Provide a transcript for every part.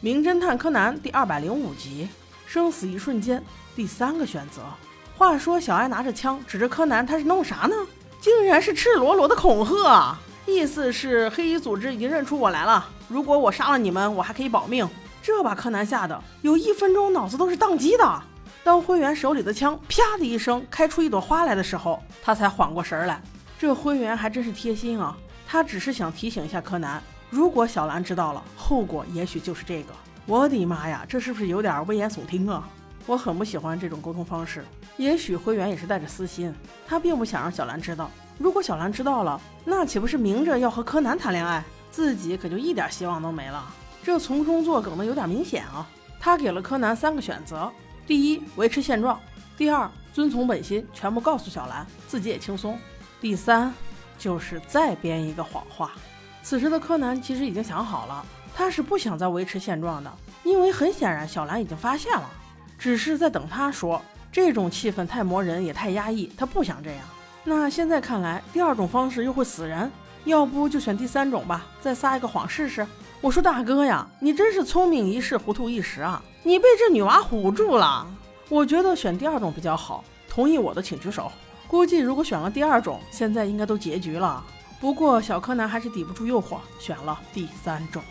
名侦探柯南》第二百零五集《生死一瞬间》第三个选择。话说，小爱拿着枪指着柯南，他是弄啥呢？竟然是赤裸裸的恐吓！意思是黑衣组织已经认出我来了，如果我杀了你们，我还可以保命。这把柯南吓得有一分钟脑子都是宕机的。当灰原手里的枪啪的一声开出一朵花来的时候，他才缓过神来。这灰原还真是贴心啊，他只是想提醒一下柯南，如果小兰知道了，后果也许就是这个。我的妈呀，这是不是有点危言耸听啊？我很不喜欢这种沟通方式。也许灰原也是带着私心，他并不想让小兰知道。如果小兰知道了，那岂不是明着要和柯南谈恋爱？自己可就一点希望都没了。这从中作梗的有点明显啊！他给了柯南三个选择：第一，维持现状；第二，遵从本心，全部告诉小兰，自己也轻松；第三，就是再编一个谎话。此时的柯南其实已经想好了，他是不想再维持现状的，因为很显然小兰已经发现了，只是在等他说。这种气氛太磨人，也太压抑，他不想这样。那现在看来，第二种方式又会死人，要不就选第三种吧，再撒一个谎试试。我说大哥呀，你真是聪明一世，糊涂一时啊！你被这女娃唬住了。我觉得选第二种比较好，同意我的请举手。估计如果选了第二种，现在应该都结局了。不过小柯南还是抵不住诱惑，选了第三种，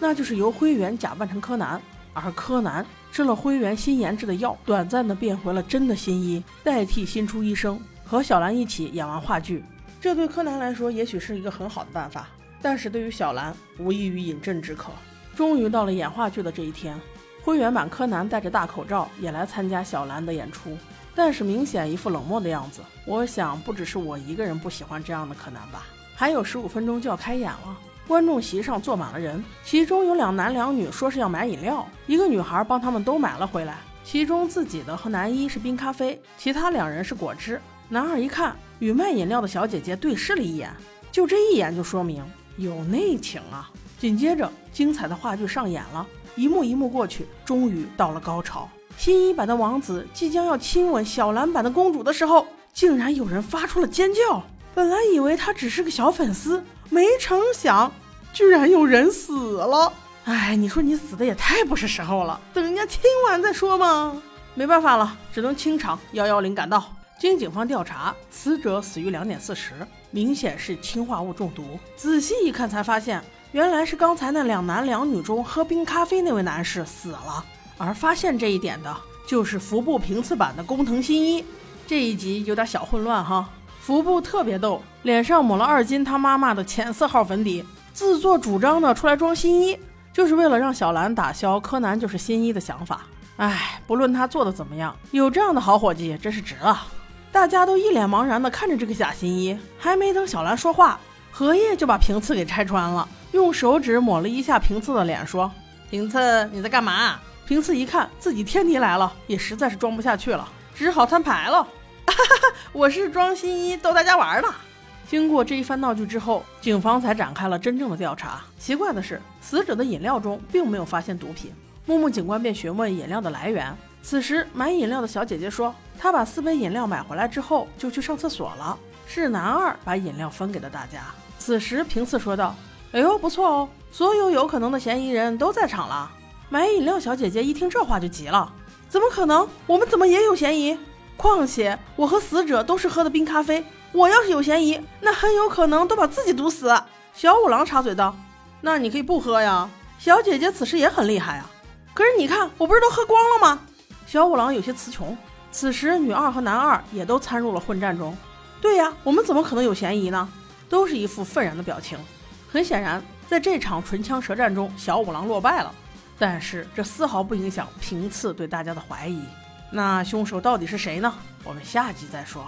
那就是由灰原假扮成柯南，而柯南吃了灰原新研制的药，短暂的变回了真的新一，代替新出医生，和小兰一起演完话剧。这对柯南来说也许是一个很好的办法。但是对于小兰，无异于饮鸩止渴。终于到了演话剧的这一天，灰原版柯南戴着大口罩也来参加小兰的演出，但是明显一副冷漠的样子。我想不只是我一个人不喜欢这样的柯南吧。还有十五分钟就要开演了，观众席上坐满了人，其中有两男两女说是要买饮料，一个女孩帮他们都买了回来，其中自己的和男一是冰咖啡，其他两人是果汁。男二一看，与卖饮料的小姐姐对视了一眼，就这一眼就说明。有内情啊！紧接着，精彩的话剧上演了，一幕一幕过去，终于到了高潮。新一版的王子即将要亲吻小蓝版的公主的时候，竟然有人发出了尖叫。本来以为他只是个小粉丝，没成想，居然有人死了。哎，你说你死的也太不是时候了，等人家亲完再说嘛。没办法了，只能清场。幺幺零赶到。经警方调查，死者死于两点四十，明显是氰化物中毒。仔细一看，才发现原来是刚才那两男两女中喝冰咖啡那位男士死了。而发现这一点的，就是服部平次版的工藤新一。这一集有点小混乱哈，服部特别逗，脸上抹了二金他妈妈的浅色号粉底，自作主张的出来装新一，就是为了让小兰打消柯南就是新一的想法。哎，不论他做的怎么样，有这样的好伙计真是值了。大家都一脸茫然的看着这个假新一，还没等小兰说话，荷叶就把平次给拆穿了，用手指抹了一下平次的脸，说：“平次，你在干嘛？”平次一看自己天敌来了，也实在是装不下去了，只好摊牌了：“，哈 哈我是装新一逗大家玩的。”经过这一番闹剧之后，警方才展开了真正的调查。奇怪的是，死者的饮料中并没有发现毒品。木木警官便询问饮料的来源。此时买饮料的小姐姐说。她把四杯饮料买回来之后，就去上厕所了。是男二把饮料分给了大家。此时平次说道：“哎呦，不错哦，所有有可能的嫌疑人都在场了。”买饮料小姐姐一听这话就急了：“怎么可能？我们怎么也有嫌疑？况且我和死者都是喝的冰咖啡，我要是有嫌疑，那很有可能都把自己毒死。”小五郎插嘴道：“那你可以不喝呀。”小姐姐此时也很厉害啊。可是你看，我不是都喝光了吗？小五郎有些词穷。此时，女二和男二也都参入了混战中。对呀，我们怎么可能有嫌疑呢？都是一副愤然的表情。很显然，在这场唇枪舌战中，小五郎落败了。但是这丝毫不影响平次对大家的怀疑。那凶手到底是谁呢？我们下集再说。